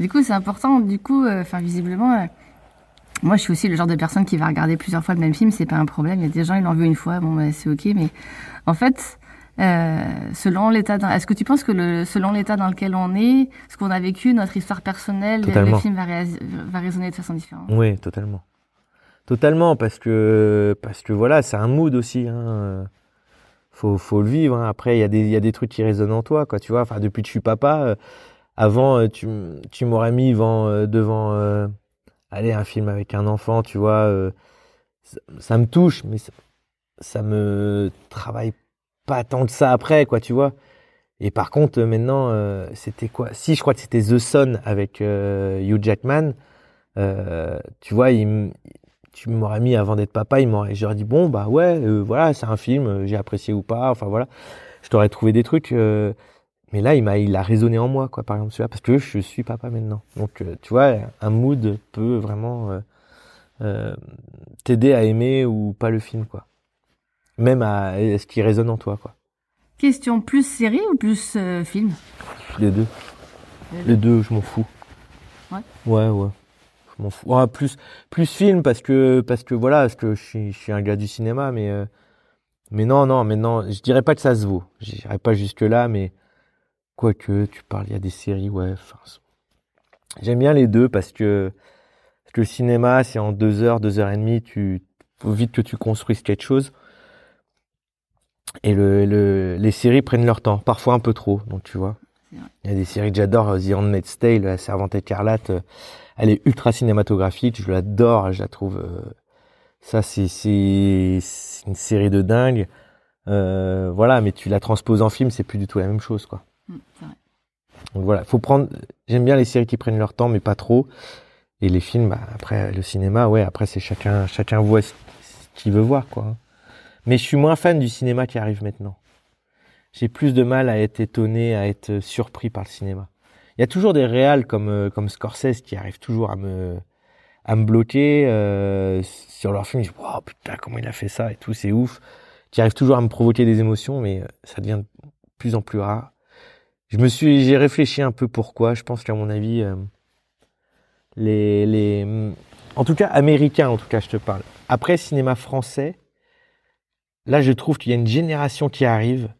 du coup c'est important du coup euh, enfin euh, visiblement euh, moi je suis aussi le genre de personne qui va regarder plusieurs fois le même film c'est pas un problème il y a des gens ils l'ont vu une fois bon bah, c'est ok mais en fait euh, selon l'état est-ce que tu penses que le, selon l'état dans lequel on est ce qu'on a vécu notre histoire personnelle totalement. le film va résonner de façon différente? Oui totalement Totalement, parce que parce que voilà, c'est un mood aussi. Hein. Faut faut le vivre. Hein. Après, il y a des trucs qui résonnent en toi, quoi. Tu vois. Enfin, depuis que je suis papa, euh, avant, euh, tu m'aurais mis devant euh, devant allez un film avec un enfant, tu vois. Ça, me touche, mais ça, ça me travaille pas tant de ça après, quoi. Tu vois. Et par contre, maintenant, c'était quoi Si, je crois que c'était The Son avec Hugh Jackman. tu vois, il tu m'aurais mis avant d'être papa, il m'aurait, j'aurais dit bon bah ouais, euh, voilà, c'est un film, euh, j'ai apprécié ou pas, enfin voilà, je t'aurais trouvé des trucs, euh, mais là il m'a, il a résonné en moi quoi, par exemple celui-là, parce que je suis papa maintenant. Donc tu vois, un mood peut vraiment t'aider à aimer ou pas le film quoi, même à ce qui résonne en toi quoi. Question plus série ou plus film? Les deux. Les deux, je m'en fous. Ouais. Ouais ouais Ouais, plus plus film parce que parce que voilà, parce que je suis un gars du cinéma, mais euh, mais non non, mais je dirais pas que ça se vaut. J'irais pas jusque là, mais quoique tu parles, il y a des séries, ouais. J'aime bien les deux parce que parce que le cinéma, c'est en deux heures, deux heures et demie, tu faut vite que tu construises quelque chose. Et le, le, les séries prennent leur temps, parfois un peu trop, donc tu vois. Il y a des séries que j'adore, The Handmaid's Tale, La Servante écarlate. Euh, elle est ultra cinématographique, je l'adore, je la trouve. Euh, ça, c'est c'est une série de dingue. Euh, voilà, mais tu la transposes en film, c'est plus du tout la même chose, quoi. Mmh, vrai. Donc voilà, faut prendre. J'aime bien les séries qui prennent leur temps, mais pas trop. Et les films, bah, après le cinéma, ouais, après c'est chacun chacun voit ce qu'il veut voir, quoi. Mais je suis moins fan du cinéma qui arrive maintenant. J'ai plus de mal à être étonné, à être surpris par le cinéma il y a toujours des réals comme euh, comme Scorsese qui arrivent toujours à me à me bloquer euh, sur leur film. Je dis wow, putain comment il a fait ça et tout, c'est ouf. Qui arrivent toujours à me provoquer des émotions, mais euh, ça devient de plus en plus rare. Je me suis, j'ai réfléchi un peu pourquoi. Je pense qu'à mon avis, euh, les les, en tout cas américains, en tout cas, je te parle. Après cinéma français, là, je trouve qu'il y a une génération qui arrive.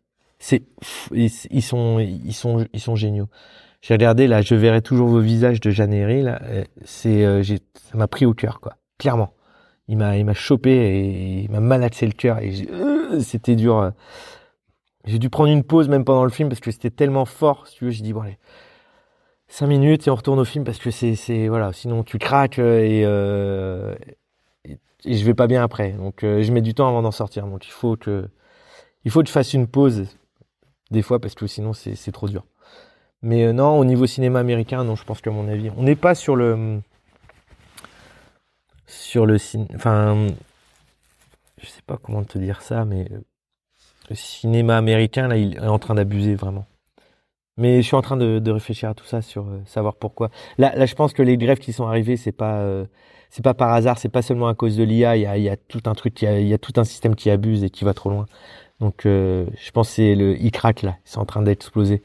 C'est, ils, sont, géniaux. J'ai regardé là, je verrai toujours vos visages de Jeanne là. C'est, euh, ça m'a pris au cœur quoi, clairement. il m'a chopé et il m'a malaxé le cœur et j'ai- euh, c'était dur. J'ai dû prendre une pause même pendant le film parce que c'était tellement fort. Si tu veux, j'ai dit bon allez, cinq minutes et on retourne au film parce que c'est voilà, sinon tu craques euh, et, euh, et je vais pas bien après. Donc euh, je mets du temps avant d'en sortir. Donc il faut que il faut que je fasse une pause des fois parce que sinon c'est trop dur. Mais euh, non, au niveau cinéma américain, non, je pense qu'à mon avis, on n'est pas sur le sur le ciné, enfin, je sais pas comment te dire ça, mais euh, le cinéma américain là, il est en train d'abuser vraiment. Mais je suis en train de, de réfléchir à tout ça sur euh, savoir pourquoi. Là, là, je pense que les grèves qui sont arrivées, c'est pas c'est pas par hasard, c'est pas seulement à cause de l'IA. Il y a, tout un truc, il y a tout un système qui abuse et qui va trop loin. Donc, euh, je pense que c'est le il craque là, c'est en train d'exploser.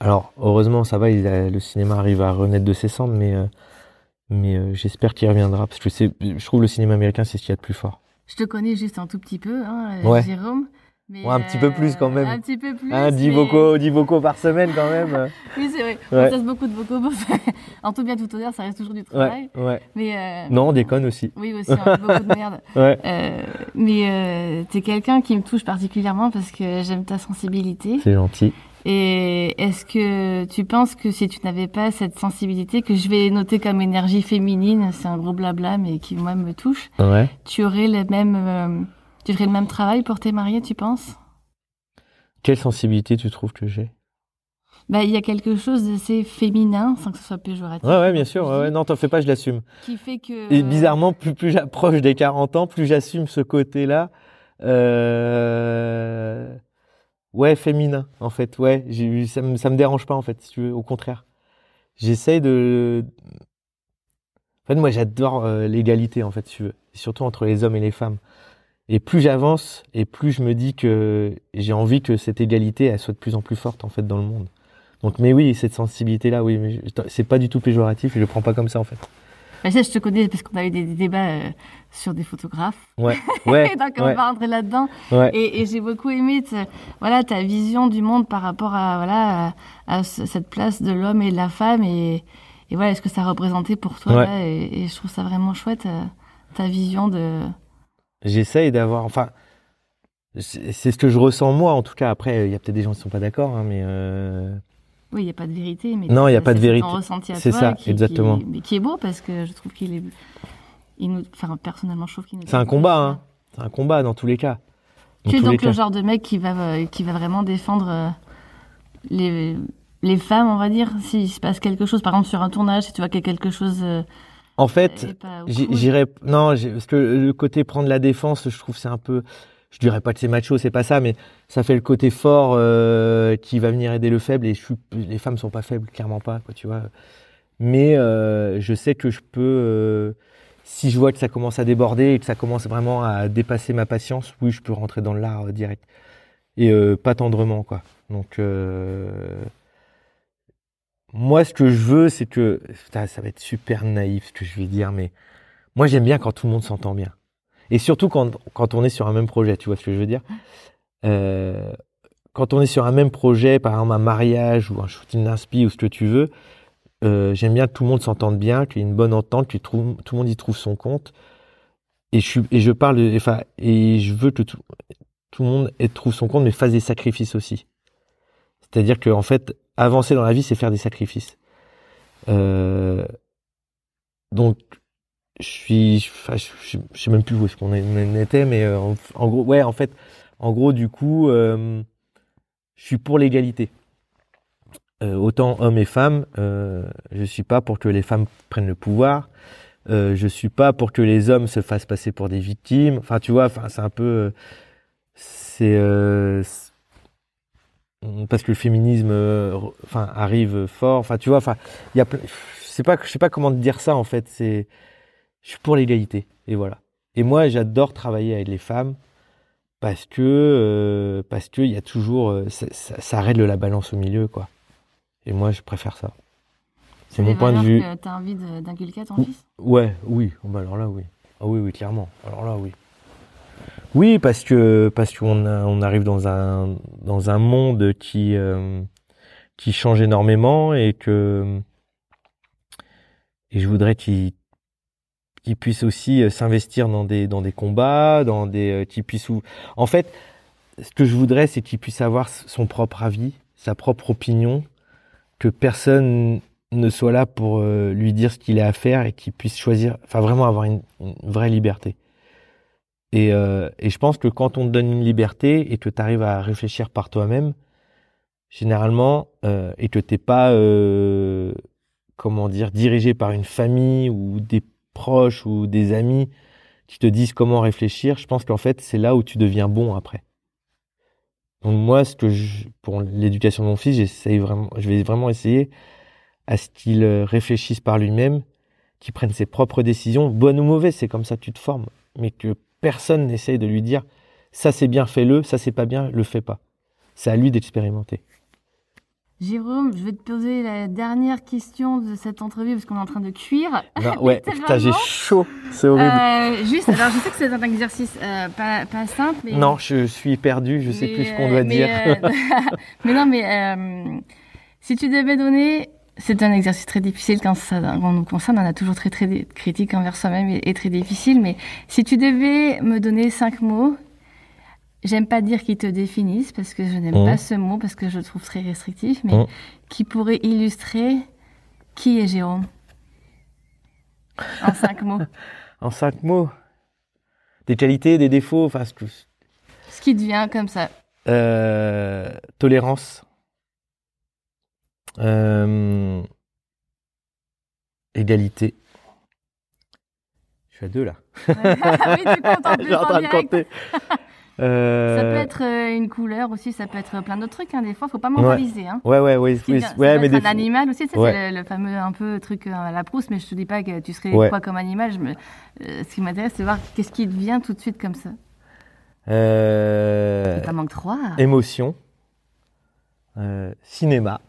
Alors, heureusement, ça va, il a- le cinéma arrive à renaître de ses cendres, mais euh, mais euh, j'espère qu'il reviendra parce que je trouve le cinéma américain c'est ce qu'il y a de plus fort. Je te connais juste un tout petit peu, hein, Ouais. Jérôme. Mais, Ouais, un petit peu plus quand même. Un petit peu plus. Hein, 10 mais- vocaux, 10 vocaux par semaine quand même. euh. Oui, c'est vrai. Ouais. On passe beaucoup de vocaux. en tout bien, tout honneur, ça reste toujours du travail. Ouais. Mais euh, Non, on déconne aussi. Oui, aussi, on a beaucoup de merde. Ouais. Euh, mais euh, t'es quelqu'un qui me touche particulièrement parce que j'aime ta sensibilité. C'est gentil. Et est-ce que tu penses que si tu n'avais pas cette sensibilité, que je vais noter comme énergie féminine, c'est un gros blabla, mais qui moi me touche, Ouais. tu aurais le même, euh, tu ferais le même travail pour tes mariés, tu penses? Quelle sensibilité tu trouves que j'ai? Bah, il y a quelque chose d'assez féminin, sans que ce soit péjoratif. Ouais, ouais, bien sûr. Ouais. Non, t'en fais pas, je l'assume. Qui fait que. Et bizarrement, plus, plus j'approche des 40 ans, plus j'assume ce côté-là. Euh... Ouais, féminin, en fait. Ouais, ça me, ça me dérange pas, en fait, si tu veux. Au contraire. J'essaye de. En fait, moi, j'adore euh, l'égalité, en fait, si tu veux. Surtout entre les hommes et les femmes. Et plus j'avance, et plus je me dis que j'ai envie que cette égalité, elle soit de plus en plus forte, en fait, dans le monde. Donc, mais oui, cette sensibilité-là, oui, mais c'est pas du tout péjoratif, et je le prends pas comme ça, en fait. Bah, je te connais parce qu'on a eu des, des débats euh, sur des photographes. Ouais, ouais, Donc, on ouais, va rentrer là-dedans. ouais. Et, et j'ai beaucoup aimé voilà, ta vision du monde par rapport à, voilà, à, à ce- cette place de l'homme et de la femme et, et voilà, ce que ça représentait pour toi. Ouais. là, et, et je trouve ça vraiment chouette, euh, ta vision de. J'essaye d'avoir, enfin, c'est ce que je ressens moi, en tout cas. Après, il y a peut-être des gens qui sont pas d'accord, hein, mais euh, Oui, il n'y a pas de vérité. Mais Non, il y a pas de vérité. C'est ça, qui- exactement. Qui, mais qui est beau parce que je trouve qu'il est. Il nous, enfin, personnellement, je trouve qu'il nous. c'est un combat, hein. C'est un combat dans tous les cas. Dans Tu es donc le genre de mec qui va, euh, qui va vraiment défendre euh, les, les femmes, on va dire, s'il se passe quelque chose. Par exemple, sur un tournage, si tu vois qu'il y a quelque chose. En fait. J'irais non, parce que le côté prendre la défense, je trouve c'est un peu, je dirais pas que c'est macho, c'est pas ça, mais ça fait le côté fort euh, qui va venir aider le faible et je suis, les femmes sont pas faibles, clairement pas, quoi, tu vois. Mais euh, je sais que je peux, euh, si je vois que ça commence à déborder et que ça commence vraiment à dépasser ma patience, oui, je peux rentrer dans l'art direct et pas tendrement, quoi. Donc moi, ce que je veux, c'est que ça va être super naïf ce que je vais dire, mais moi, j'aime bien quand tout le monde s'entend bien. Et surtout quand, quand on est sur un même projet, tu vois ce que je veux dire? Euh, Quand on est sur un même projet, par exemple un mariage ou un shooting d'inspi ou ce que tu veux, euh, j'aime bien que tout le monde s'entende bien, qu'il y ait une bonne entente, que tout, tout le monde y trouve son compte. Et je, et je parle, enfin, et je veux que tout, tout le monde trouve son compte, mais fasse des sacrifices aussi. C'est-à-dire que en fait, avancer dans la vie, c'est faire des sacrifices. Euh, donc, je suis, enfin, je, sais même plus où est-ce qu'on était, mais euh, en, gros, ouais, en fait, en gros, du coup, euh, je suis pour l'égalité. Autant hommes et femmes, euh, je suis pas pour que les femmes prennent le pouvoir. Euh, je suis pas pour que les hommes se fassent passer pour des victimes. Enfin, tu vois, enfin, c'est un peu, c'est- parce que le féminisme, euh, enfin, arrive fort. Enfin, tu vois, enfin, il y a, je sais pas, je sais pas comment te dire ça en fait. C'est, je suis pour l'égalité et voilà. Et moi, j'adore travailler avec les femmes parce que euh, parce que il y a toujours, euh, ça, ça, ça règle la balance au milieu, quoi. Et moi, je préfère ça. C'est mon point de vue. Tu as envie d'inculquer à ton fils? Ouais, oui. Bah alors là, oui. Ah oui, oui, clairement. Alors là, oui. Oui, parce que parce qu'on on arrive dans un dans un monde qui euh, qui change énormément et que et je voudrais qu'il qui puisse aussi euh, s'investir dans des dans des combats, dans des euh, qui puisse en fait ce que je voudrais c'est qu'il puisse avoir son propre avis, sa propre opinion, que personne ne soit là pour euh, lui dire ce qu'il a à faire et qu'il puisse choisir, enfin vraiment avoir une, une vraie liberté. Et, euh, et je pense que quand on te donne une liberté et que tu arrives à réfléchir par toi-même, généralement, euh, et que t'es pas, euh, comment dire, dirigé par une famille ou des proches ou des amis qui te disent comment réfléchir, je pense qu'en fait, c'est là où tu deviens bon après. Donc moi, ce que je, pour l'éducation de mon fils, j'essaye vraiment, je vais vraiment essayer à ce qu'il réfléchisse par lui-même, qu'il prenne ses propres décisions, bonnes ou mauvaises, c'est comme ça que tu te formes, mais que personne n'essaye de lui dire ça c'est bien, fais-le, ça c'est pas bien, le fais pas. C'est à lui d'expérimenter. Jérôme, je vais te poser la dernière question de cette entrevue parce qu'on est en train de cuire. Non, ouais, putain, j'ai chaud, c'est horrible. Euh, juste, alors je sais que c'est un exercice euh, pas, pas simple, mais non, je suis perdu, je sais plus ce qu'on euh, doit mais, dire. euh, mais non, mais euh, si tu devais donner, c'est un exercice très difficile quand ça quand nous concerne. On a toujours très très critique envers soi-même et, et très difficile. Mais si tu devais me donner cinq mots, j'aime pas dire qu'ils te définissent parce que je n'aime Mhm. pas ce mot parce que je le trouve très restrictif, mais Mhm. qui pourrait illustrer qui est Jérôme en cinq mots. En cinq mots, des qualités, des défauts, enfin, ce que- Ce qui devient comme ça. euh, tolérance, euh, égalité. Je suis à deux là. oui, tu comptes en Je plus suis en train de compter. Euh, Ça peut être euh, une couleur aussi, ça peut être plein d'autres trucs. Hein. Des fois, faut pas mentaliser. Hein. Ouais, ouais, ouais, Ce qui oui, vient- ça ouais, peut mais être des un animal aussi, tu sais, Ouais. c'est le, le fameux un peu truc euh, à la Proust, mais je te dis pas que tu serais quoi comme animal. Je me... euh, ce qui m'intéresse, c'est voir qu'est-ce qui te vient tout de suite comme ça. Euh, Il t'en manque trois. émotion, euh, cinéma.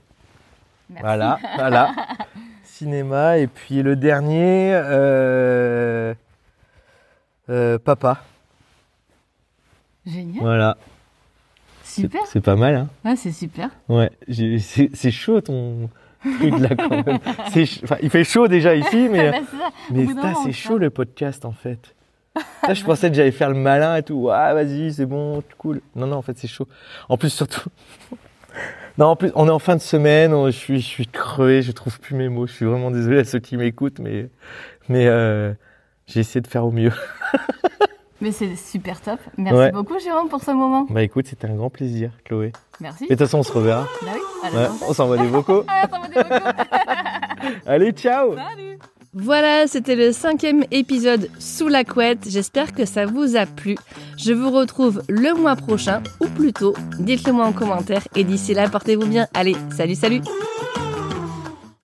Merci. Voilà, voilà. Cinéma. Et puis le dernier, euh, euh, papa. Génial. Voilà. Super. C'est pas mal, hein Ouais, c'est super. Ouais. C'est chaud ton truc là quand même. Enfin, il fait chaud déjà ici, mais, Bah, mais c'est chaud le podcast en fait. Là, je pensais que j'allais faire le malin et tout. Ah, vas-y, c'est bon, cool. Non, non, en fait, c'est chaud. En plus, surtout. Non, en plus, on est en fin de semaine. on- Je suis, je suis crevé. Je trouve plus mes mots. Je suis vraiment désolé à ceux qui m'écoutent, mais, mais euh, j'ai essayé de faire au mieux. Mais c'est super top. Merci Ouais. beaucoup, Jérôme, pour ce moment. Bah, écoute, c'était un grand plaisir, Chloé. Merci. Et de toute façon, on se reverra. Bah oui, à la Ouais, on s'envoie des vocaux. Ah, m'a dit beaucoup. Allez, ciao. Salut. Voilà, c'était le cinquième épisode sous la couette. J'espère que ça vous a plu. Je vous retrouve le mois prochain, ou plutôt, dites-le moi en commentaire. Et d'ici là, portez-vous bien. Allez, salut, salut